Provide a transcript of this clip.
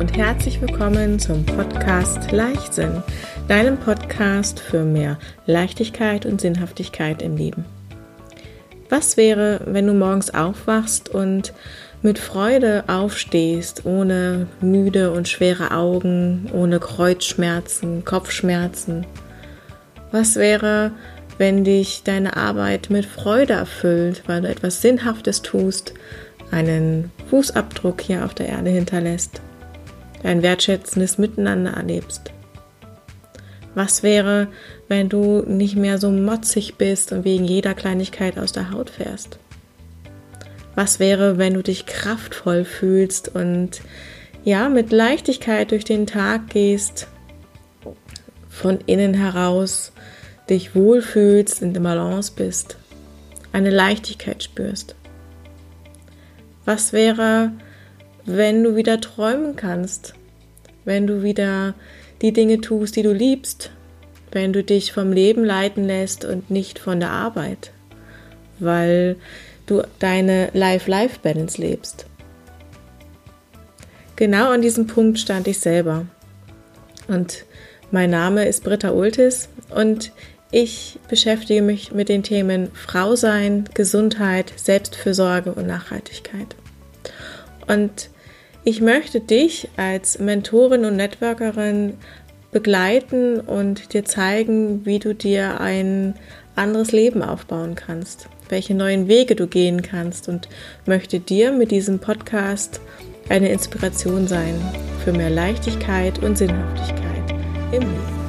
und herzlich willkommen zum Podcast Leichtsinn, deinem Podcast für mehr Leichtigkeit und Sinnhaftigkeit im Leben. Was wäre, wenn du morgens aufwachst und mit Freude aufstehst, ohne müde und schwere Augen, ohne Kreuzschmerzen, Kopfschmerzen? Was wäre, wenn dich deine Arbeit mit Freude erfüllt, weil du etwas Sinnhaftes tust, einen Fußabdruck hier auf der Erde hinterlässt, ein wertschätzendes Miteinander erlebst. Was wäre, wenn du nicht mehr so motzig bist und wegen jeder Kleinigkeit aus der Haut fährst? Was wäre, wenn du dich kraftvoll fühlst und ja, mit Leichtigkeit durch den Tag gehst, von innen heraus dich wohlfühlst, in der Balance bist, eine Leichtigkeit spürst? Was wäre, wenn du wieder träumen kannst? Wenn du wieder die Dinge tust, die du liebst? Wenn du dich vom Leben leiten lässt und nicht von der Arbeit? Weil du deine Life-Life-Balance lebst. Genau an diesem Punkt stand ich selber. Und mein Name ist Britta Ultis und ich beschäftige mich mit den Themen Frau sein, Gesundheit, Selbstfürsorge und Nachhaltigkeit. Und ich möchte dich als Mentorin und Networkerin begleiten und dir zeigen, wie du dir ein anderes Leben aufbauen kannst, welche neuen Wege du gehen kannst und möchte dir mit diesem Podcast eine Inspiration sein für mehr Leichtigkeit und Sinnhaftigkeit im Leben.